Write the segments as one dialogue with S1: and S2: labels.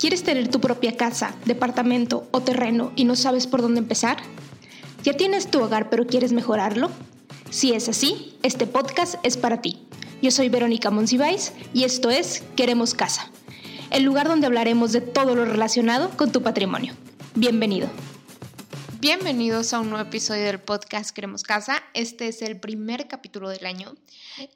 S1: ¿Quieres tener tu propia casa, departamento o terreno y no sabes por dónde empezar? ¿Ya tienes tu hogar pero quieres mejorarlo? Si es así, este podcast es para ti. Yo soy Verónica Monsiváis y esto es Queremos Casa, el lugar donde hablaremos de todo lo relacionado con tu patrimonio. Bienvenido. Bienvenidos a un nuevo episodio del podcast Queremos Casa. Este es el primer capítulo del año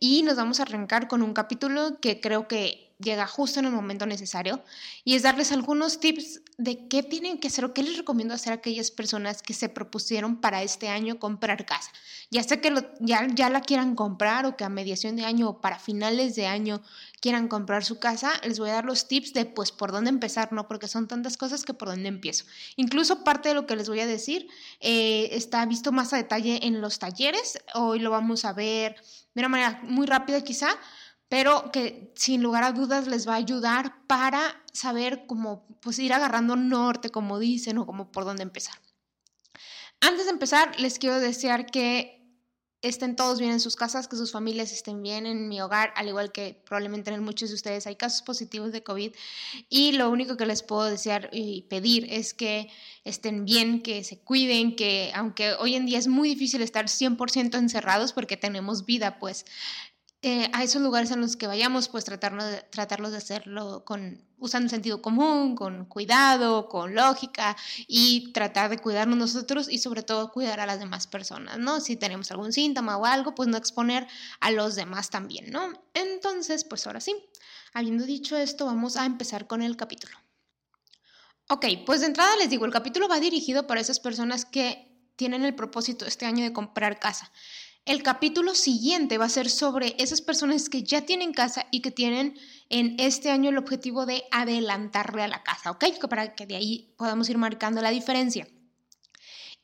S1: y nos vamos a arrancar con un capítulo que creo que llega justo en el momento necesario y es darles algunos tips de qué tienen que hacer o qué les recomiendo hacer a aquellas personas que se propusieron para este año comprar casa. Ya sé que ya, ya la quieran comprar o que a mediación de año o para finales de año quieran comprar su casa, les voy a dar los tips de pues por dónde empezar, ¿no? Porque son tantas cosas que por dónde empiezo. Incluso parte de lo que les voy a decir eh, está visto más a detalle en los talleres, hoy lo vamos a ver de una manera muy rápida quizá, pero que sin lugar a dudas les va a ayudar para saber cómo pues ir agarrando norte, como dicen, o como por dónde empezar. Antes de empezar, les quiero desear que estén todos bien en sus casas, que sus familias estén bien en mi hogar, al igual que probablemente en muchos de ustedes hay casos positivos de COVID. Y lo único que les puedo desear y pedir es que estén bien, que se cuiden, que aunque hoy en día es muy difícil estar 100% encerrados porque tenemos vida, pues eh, a esos lugares en los que vayamos, pues tratarlos de hacerlo con, usando sentido común, con cuidado, con lógica y tratar de cuidarnos nosotros y sobre todo cuidar a las demás personas, ¿no? Si tenemos algún síntoma o algo, pues no exponer a los demás también, ¿no? Entonces, pues ahora sí, habiendo dicho esto, vamos a empezar con el capítulo. Ok, pues de entrada les digo, el capítulo va dirigido para esas personas que tienen el propósito este año de comprar casa. El capítulo siguiente va a ser sobre esas personas que ya tienen casa y que tienen en este año el objetivo de adelantarle a la casa, ¿ok? Para que de ahí podamos ir marcando la diferencia.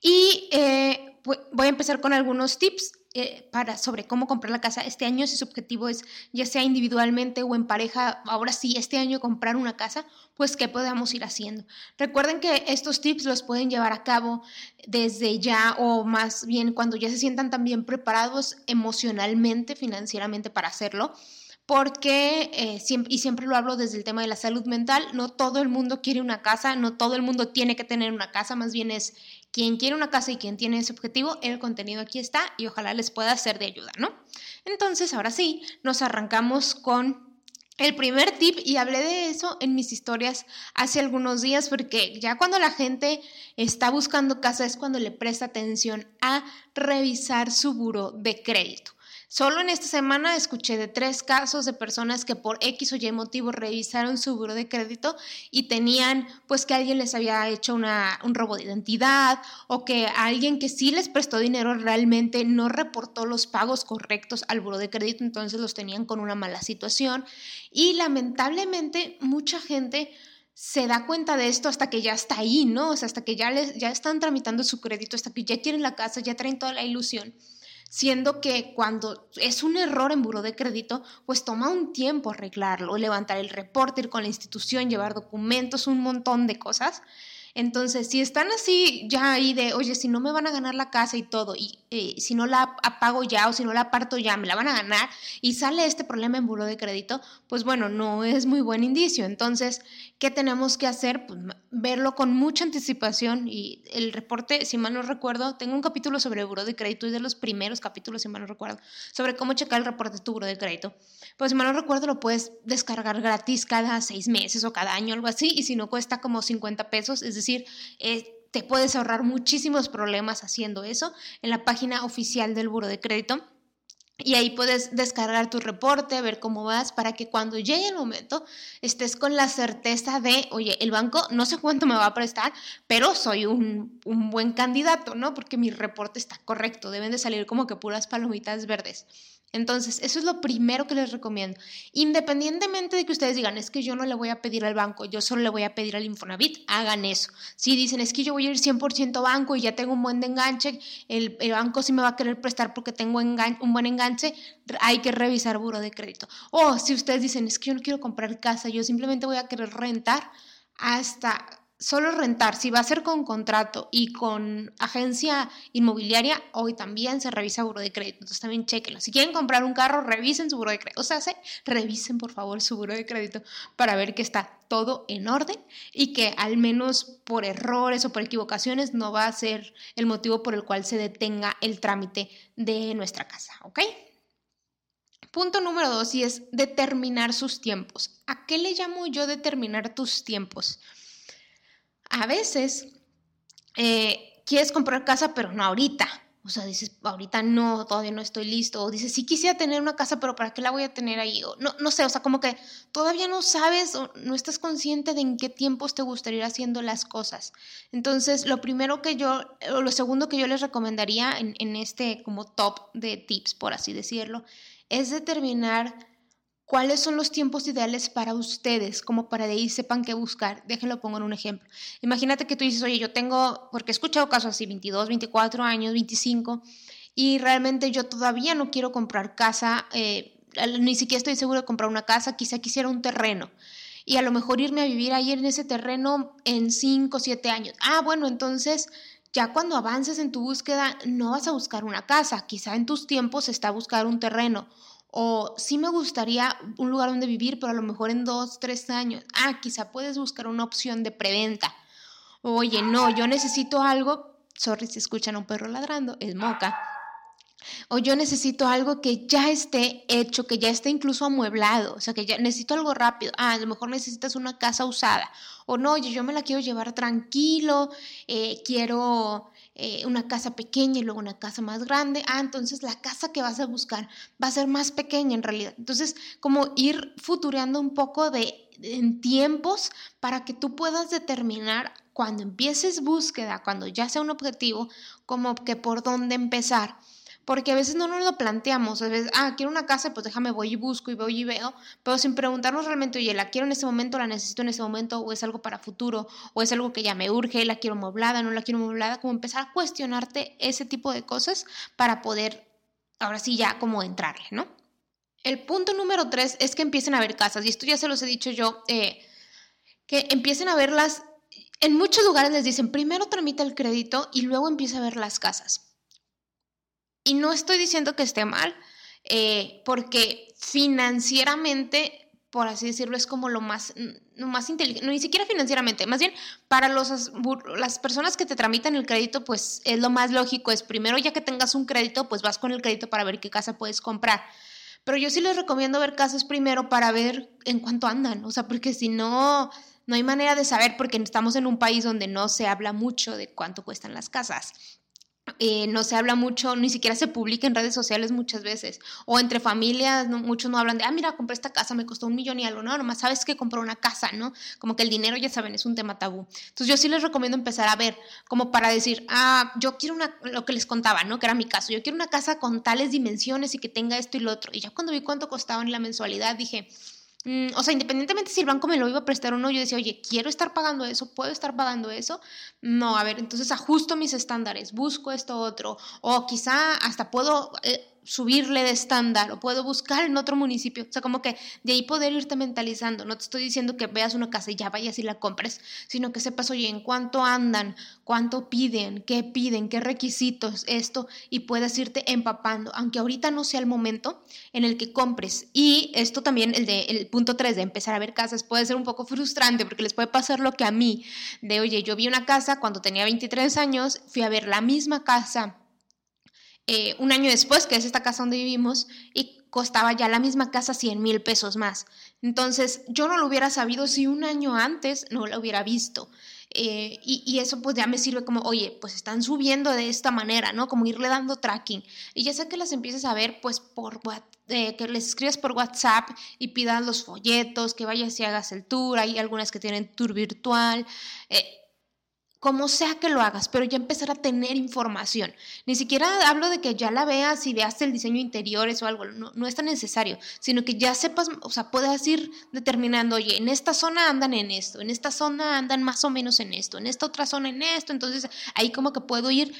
S1: Y eh, voy a empezar con algunos tips eh, para, sobre cómo comprar la casa este año, si su objetivo es ya sea individualmente o en pareja, ahora sí, este año comprar una casa, pues qué podemos ir haciendo. Recuerden que estos tips los pueden llevar a cabo desde ya o más bien cuando ya se sientan también preparados emocionalmente, financieramente para hacerlo porque, eh, y siempre lo hablo desde el tema de la salud mental, no todo el mundo quiere una casa, no todo el mundo tiene que tener una casa, más bien es quien quiere una casa y quien tiene ese objetivo, el contenido aquí está y ojalá les pueda ser de ayuda, ¿no? Entonces, ahora sí, nos arrancamos con el primer tip, y hablé de eso en mis historias hace algunos días, porque ya cuando la gente está buscando casa es cuando le presta atención a revisar su buro de crédito. Solo en esta semana escuché de tres casos de personas que por X o Y motivo revisaron su buro de crédito y tenían pues que alguien les había hecho un robo de identidad o que alguien que sí les prestó dinero realmente no reportó los pagos correctos al buro de crédito, entonces los tenían con una mala situación y lamentablemente mucha gente se da cuenta de esto hasta que ya está ahí, ¿no? O sea, hasta que ya, les, ya están tramitando su crédito, hasta que ya quieren la casa, ya traen toda la ilusión siendo que cuando es un error en buro de crédito, pues toma un tiempo arreglarlo, levantar el reporte, ir con la institución, llevar documentos, un montón de cosas. Entonces, si están así ya ahí de, oye, si no me van a ganar la casa y todo, y eh, si no la apago ya o si no la aparto ya, me la van a ganar, y sale este problema en buro de crédito, pues bueno, no es muy buen indicio. Entonces, ¿qué tenemos que hacer? Pues verlo con mucha anticipación y el reporte, si mal no recuerdo, tengo un capítulo sobre buro de crédito, y de los primeros capítulos, si mal no recuerdo, sobre cómo checar el reporte de tu buro de crédito. Pues si mal no recuerdo, lo puedes descargar gratis cada seis meses o cada año, algo así, y si no cuesta como 50 pesos, es decir, eh, te puedes ahorrar muchísimos problemas haciendo eso en la página oficial del Buro de Crédito. Y ahí puedes descargar tu reporte, ver cómo vas, para que cuando llegue el momento estés con la certeza de, oye, el banco no sé cuánto me va a prestar, pero soy un, un buen candidato, ¿no? Porque mi reporte está correcto, deben de salir como que puras palomitas verdes. Entonces, eso es lo primero que les recomiendo. Independientemente de que ustedes digan, es que yo no le voy a pedir al banco, yo solo le voy a pedir al Infonavit, hagan eso. Si dicen, es que yo voy a ir 100% banco y ya tengo un buen enganche, el, banco sí me va a querer prestar porque tengo un buen enganche, hay que revisar buro de crédito. O si ustedes dicen, es que yo no quiero comprar casa, yo simplemente voy a querer rentar hasta solo rentar, si va a ser con contrato y con agencia inmobiliaria, hoy también se revisa buro de crédito. Entonces también chequenlo. Si quieren comprar un carro, revisen su buro de crédito. O sea, revisen por favor su buro de crédito para ver que está todo en orden y que al menos por errores o por equivocaciones no va a ser el motivo por el cual se detenga el trámite de nuestra casa. ¿Ok? Punto número dos y es determinar sus tiempos. ¿A qué le llamo yo determinar tus tiempos? A veces eh, quieres comprar casa, pero no ahorita. O sea, dices, ahorita no, todavía no estoy listo. O dices, sí quisiera tener una casa, pero ¿para qué la voy a tener ahí? No, no sé, o sea, como que todavía no sabes o no estás consciente de en qué tiempos te gustaría ir haciendo las cosas. Entonces, lo primero que yo, o lo segundo que yo les recomendaría en, en este como top de tips, por así decirlo, es determinar ¿Cuáles son los tiempos ideales para ustedes? Como para de ahí sepan qué buscar. Déjenlo pongo en un ejemplo. Imagínate que tú dices, oye, yo tengo, porque he escuchado casos así, 22, 24 años, 25, y realmente yo todavía no quiero comprar casa, eh, ni siquiera estoy seguro de comprar una casa, quizá quisiera un terreno. Y a lo mejor irme a vivir ahí en ese terreno en 5, 7 años. Ah, bueno, entonces ya cuando avances en tu búsqueda no vas a buscar una casa, quizá en tus tiempos está buscar un terreno o sí me gustaría un lugar donde vivir, pero a lo mejor en dos, tres años. Ah, quizá puedes buscar una opción de preventa. Oye, no, yo necesito algo. Sorry si escuchan a un perro ladrando, es moca. O yo necesito algo que ya esté hecho, que ya esté incluso amueblado, o sea, que ya necesito algo rápido. Ah, a lo mejor necesitas una casa usada. O no, oye, yo me la quiero llevar tranquilo, eh, quiero eh, una casa pequeña y luego una casa más grande. Ah, entonces la casa que vas a buscar va a ser más pequeña en realidad. Entonces, como ir futureando un poco de en tiempos para que tú puedas determinar cuando empieces búsqueda, cuando ya sea un objetivo, como que por dónde empezar porque a veces no nos lo planteamos, a veces, ah, quiero una casa, pues déjame, voy y busco y voy y veo, pero sin preguntarnos realmente, oye, ¿la quiero en este momento, la necesito en este momento, o es algo para futuro, o es algo que ya me urge, la quiero moblada, no la quiero moblada, como empezar a cuestionarte ese tipo de cosas para poder, ahora sí, ya como entrarle, ¿no? El punto número tres es que empiecen a ver casas, y esto ya se los he dicho yo, eh, que empiecen a verlas, en muchos lugares les dicen, primero tramita el crédito y luego empieza a ver las casas. Y no estoy diciendo que esté mal, eh, porque financieramente, por así decirlo, es como lo más, lo más inteligente, no, ni siquiera financieramente, más bien para los, las personas que te tramitan el crédito, pues es lo más lógico, es primero ya que tengas un crédito, pues vas con el crédito para ver qué casa puedes comprar. Pero yo sí les recomiendo ver casas primero para ver en cuánto andan, o sea, porque si no, no hay manera de saber, porque estamos en un país donde no se habla mucho de cuánto cuestan las casas. Eh, no se habla mucho, ni siquiera se publica en redes sociales muchas veces, o entre familias, muchos no hablan de, ah, mira, compré esta casa, me costó un millón y algo, no, nomás sabes que compró una casa, ¿no? Como que el dinero, ya saben, es un tema tabú. Entonces yo sí les recomiendo empezar a ver, como para decir, ah, yo quiero una, lo que les contaba, ¿no? Que era mi caso, yo quiero una casa con tales dimensiones y que tenga esto y lo otro. Y ya cuando vi cuánto costaba en la mensualidad, dije, Mm, o sea, independientemente si el banco me lo iba a prestar o no, yo decía, oye, quiero estar pagando eso, puedo estar pagando eso. No, a ver, entonces ajusto mis estándares, busco esto otro, o quizá hasta puedo eh, subirle de estándar o puedo buscar en otro municipio. O sea, como que de ahí poder irte mentalizando. No te estoy diciendo que veas una casa y ya vayas y la compres, sino que sepas, oye, en cuánto andan, cuánto piden, qué piden, qué requisitos, esto, y puedas irte empapando, aunque ahorita no sea el momento en el que compres. Y esto también, el, de, el punto 3 de empezar a ver casas, puede ser un poco frustrante porque les puede pasar lo que a mí, de, oye, yo vi una casa cuando tenía 23 años, fui a ver la misma casa eh, un año después, que es esta casa donde vivimos, y costaba ya la misma casa 100 mil pesos más. Entonces, yo no lo hubiera sabido si un año antes no lo hubiera visto. Eh, y, eso pues ya me sirve como, oye, pues están subiendo de esta manera, ¿no? Como irle dando tracking. Y ya sé que las empieces a ver pues por eh, que les escribas por WhatsApp y pidas los folletos, que vayas y hagas el tour, hay algunas que tienen tour virtual. Como sea que lo hagas, pero ya empezar a tener información. Ni siquiera hablo de que ya la veas y veas el diseño interiores o algo, no, no, es tan necesario, sino que ya sepas, o sea, puedas ir determinando, oye, en esta zona andan en esto, en esta zona andan más o menos en esto, en esta otra zona en esto, entonces ahí como que puedo ir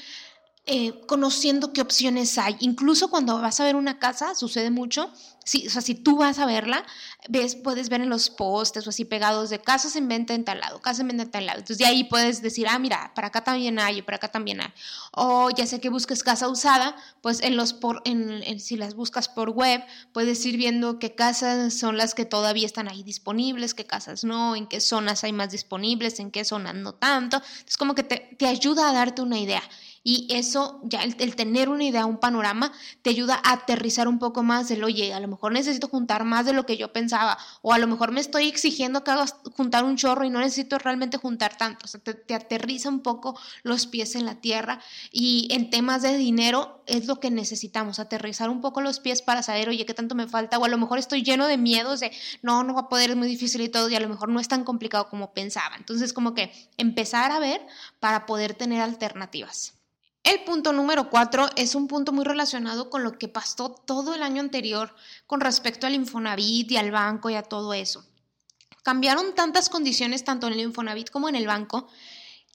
S1: eh, conociendo qué opciones hay. Incluso cuando vas a ver una casa, sucede mucho. Si, o sea, si tú vas a verla, ves, puedes ver en los postes o así pegados de casas en venta en tal lado, casa en venta en tal lado. Entonces de ahí puedes decir, ah, mira, para acá también hay, para acá también hay. O ya sé que busques casa usada, pues en los por, en, si las buscas por web, puedes ir viendo qué casas son las que todavía están ahí disponibles, qué casas no, en qué zonas hay más disponibles, en qué zonas no tanto. Es como que te ayuda a darte una idea. Y eso, ya el, tener una idea, un panorama, te ayuda a aterrizar un poco más del, oye, a lo mejor necesito juntar más de lo que yo pensaba, o a lo mejor me estoy exigiendo que hagas juntar un chorro y no necesito realmente juntar tanto. O sea, te, te aterriza un poco los pies en la tierra. Y en temas de dinero es lo que necesitamos, aterrizar un poco los pies para saber, oye, qué tanto me falta, o a lo mejor estoy lleno de miedos de, no, no va a poder, es muy difícil y todo, y a lo mejor no es tan complicado como pensaba. Entonces, como que empezar a ver para poder tener alternativas. El punto número cuatro es un punto muy relacionado con lo que pasó todo el año anterior con respecto al Infonavit y al banco y a todo eso. Cambiaron tantas condiciones tanto en el Infonavit como en el banco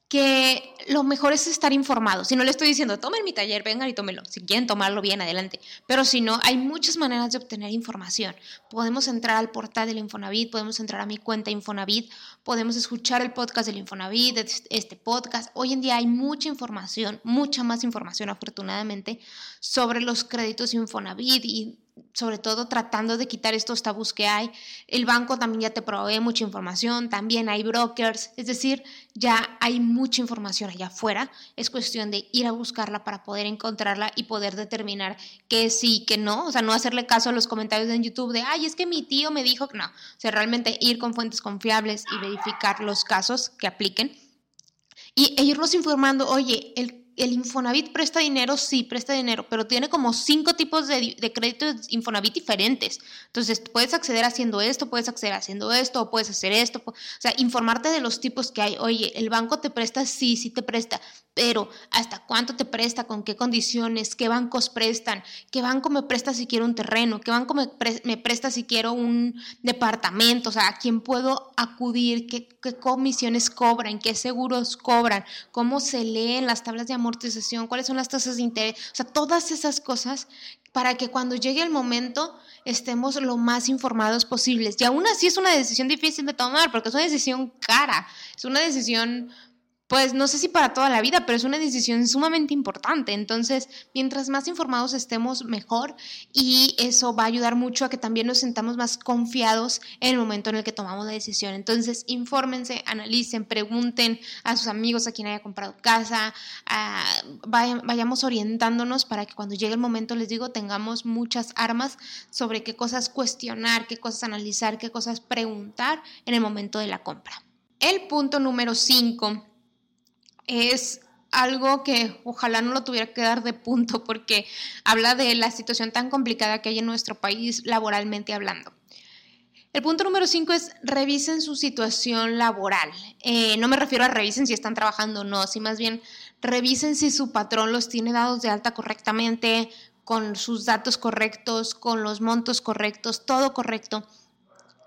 S1: que lo mejor es estar informado. Si no le estoy diciendo, tomen mi taller, vengan y tómenlo. Si quieren tomarlo bien, adelante. Pero si no, hay muchas maneras de obtener información. Podemos entrar al portal del Infonavit, podemos entrar a mi cuenta Infonavit, podemos escuchar el podcast del Infonavit, este podcast. Hoy en día hay mucha información, mucha más información afortunadamente, sobre los créditos Infonavit y sobre todo tratando de quitar estos tabús que hay. El banco también ya te provee mucha información, también hay brokers, es decir, ya hay mucha información allá afuera. Es cuestión de ir a buscarla para poder encontrarla y poder determinar qué sí, qué no. O sea, no hacerle caso a los comentarios en YouTube de, ay, es que mi tío me dijo que no. O sea, realmente ir con fuentes confiables y verificar los casos que apliquen. Y irnos informando, oye, el el Infonavit presta dinero, sí, presta dinero, pero tiene como cinco tipos de, de, créditos Infonavit diferentes. Entonces, puedes acceder haciendo esto, puedes acceder haciendo esto, o puedes hacer esto. O sea, informarte de los tipos que hay. Oye, ¿el banco te presta? Sí, sí te presta pero hasta cuánto te presta, con qué condiciones, qué bancos prestan, qué banco me presta si quiero un terreno, qué banco me, presta si quiero un departamento, o sea, a quién puedo acudir, ¿Qué, comisiones cobran, qué seguros cobran, cómo se leen las tablas de amortización, cuáles son las tasas de interés, o sea, todas esas cosas para que cuando llegue el momento estemos lo más informados posibles. Y aún así es una decisión difícil de tomar porque es una decisión cara, es una decisión pues no sé si para toda la vida, pero es una decisión sumamente importante. Entonces, mientras más informados estemos, mejor. Y eso va a ayudar mucho a que también nos sentamos más confiados en el momento en el que tomamos la decisión. Entonces, infórmense, analicen, pregunten a sus amigos, a quien haya comprado casa, vayamos orientándonos para que cuando llegue el momento, les digo, tengamos muchas armas sobre qué cosas cuestionar, qué cosas analizar, qué cosas preguntar en el momento de la compra. El punto número 5 es algo que ojalá no lo tuviera que dar de punto porque habla de la situación tan complicada que hay en nuestro país laboralmente hablando. El punto número cinco es revisen su situación laboral. Eh, no me refiero a revisen si están trabajando o no, sino más bien revisen si su patrón los tiene dados de alta correctamente, con sus datos correctos, con los montos correctos, todo correcto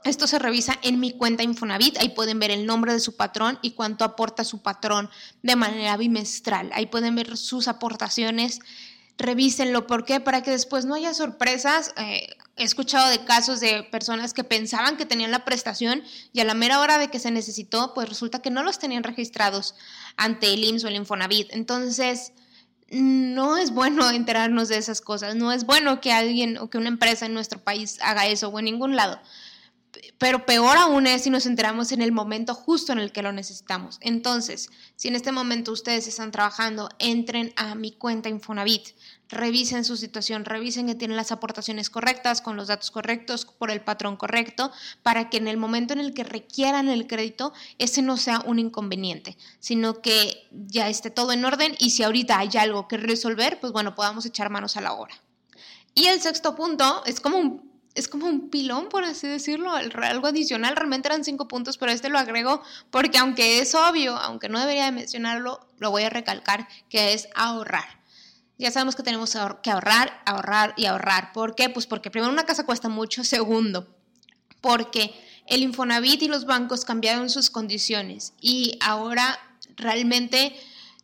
S1: esto se revisa en mi cuenta Infonavit, ahí pueden ver el nombre de su patrón y cuánto aporta su patrón de manera bimestral. Ahí pueden ver sus aportaciones, revísenlo. ¿Por qué? Para que después no haya sorpresas. Eh, he escuchado de casos de personas que pensaban que tenían la prestación y a la mera hora de que se necesitó, pues resulta que no los tenían registrados ante el IMSS o el Infonavit. Entonces, no es bueno enterarnos de esas cosas, no es bueno que alguien o que una empresa en nuestro país haga eso o en ningún lado pero peor aún es si nos enteramos en el momento justo en el que lo necesitamos. Entonces, si en este momento ustedes están trabajando, entren a mi cuenta Infonavit, revisen su situación, revisen que tienen las aportaciones correctas, con los datos correctos, por el patrón correcto, para que en el momento en el que requieran el crédito, ese no sea un inconveniente, sino que ya esté todo en orden y si ahorita hay algo que resolver, pues bueno, podamos echar manos a la obra. Y el sexto punto es como un es como un pilón, por así decirlo, algo adicional. Realmente eran cinco puntos, pero este lo agrego porque aunque es obvio, aunque no debería de mencionarlo, lo voy a recalcar, que es ahorrar. Ya sabemos que tenemos que ahorrar, ahorrar y ahorrar. ¿Por qué? Pues porque primero una casa cuesta mucho, segundo, porque el Infonavit y los bancos cambiaron sus condiciones y ahora realmente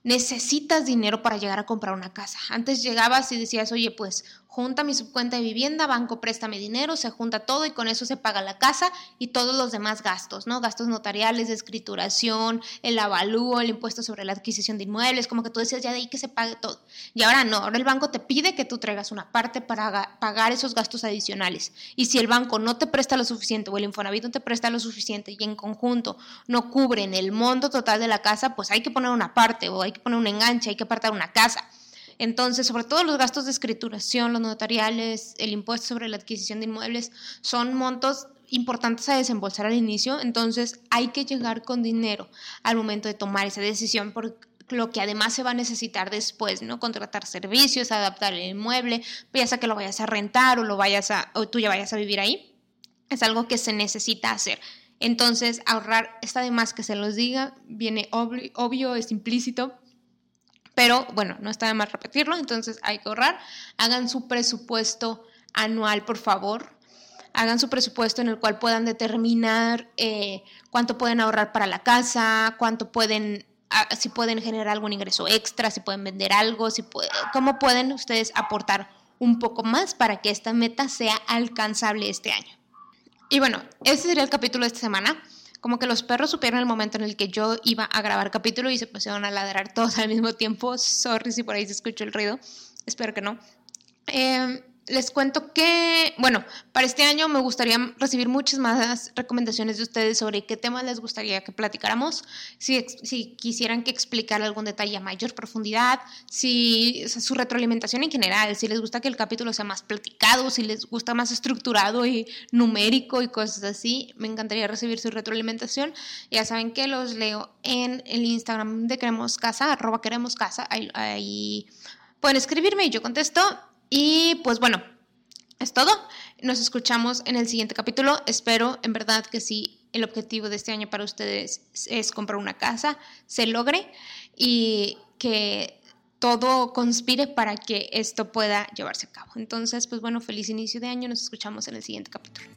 S1: necesitas dinero para llegar a comprar una casa. Antes llegabas y decías, oye, pues junta mi subcuenta de vivienda, banco préstame dinero, se junta todo y con eso se paga la casa y todos los demás gastos, ¿no? Gastos notariales, de escrituración, el avalúo, el impuesto sobre la adquisición de inmuebles, como que tú decías ya de ahí que se pague todo. Y ahora no, ahora el banco te pide que tú traigas una parte para pagar esos gastos adicionales. Y si el banco no te presta lo suficiente o el Infonavit no te presta lo suficiente y en conjunto no cubren el monto total de la casa, pues hay que poner una parte o hay que poner un enganche, hay que apartar una casa. Entonces, sobre todo los gastos de escrituración, los notariales, el impuesto sobre la adquisición de inmuebles, son montos importantes a desembolsar al inicio, entonces hay que llegar con dinero al momento de tomar esa decisión por lo que además se va a necesitar después, ¿no? Contratar servicios, adaptar el inmueble, ya sea que lo vayas a rentar o lo vayas o tú ya vayas a vivir ahí. Es algo que se necesita hacer. Entonces, ahorrar está de más que se los diga, viene obvio es implícito, pero bueno, no está de más repetirlo, entonces hay que ahorrar. Hagan su presupuesto anual, por favor. Hagan su presupuesto en el cual puedan determinar eh, cuánto pueden ahorrar para la casa, cuánto pueden, ah, si pueden generar algún ingreso extra, si pueden vender algo, si cómo pueden ustedes aportar un poco más para que esta meta sea alcanzable este año. Y bueno, ese sería el capítulo de esta semana como que los perros supieron el momento en el que yo iba a grabar capítulo y se pusieron a ladrar todos al mismo tiempo. Sorry si por ahí se escuchó el ruido. Espero que no. Eh, les cuento que, bueno, para este año me gustaría recibir muchas más recomendaciones de ustedes sobre qué temas les gustaría que platicáramos, si, si quisieran que explicara algún detalle a mayor profundidad, si su retroalimentación en general, si les gusta que el capítulo sea más platicado, si les gusta más estructurado y numérico y cosas así, me encantaría recibir su retroalimentación. Ya saben que los leo en el Instagram de Queremos Casa, arroba Queremos Casa, ahí pueden escribirme y yo contesto. Y pues bueno, es todo. Nos escuchamos en el siguiente capítulo. Espero en verdad que si el objetivo de este año para ustedes es comprar una casa, se logre y que todo conspire para que esto pueda llevarse a cabo. Entonces, pues bueno, feliz inicio de año. Nos escuchamos en el siguiente capítulo.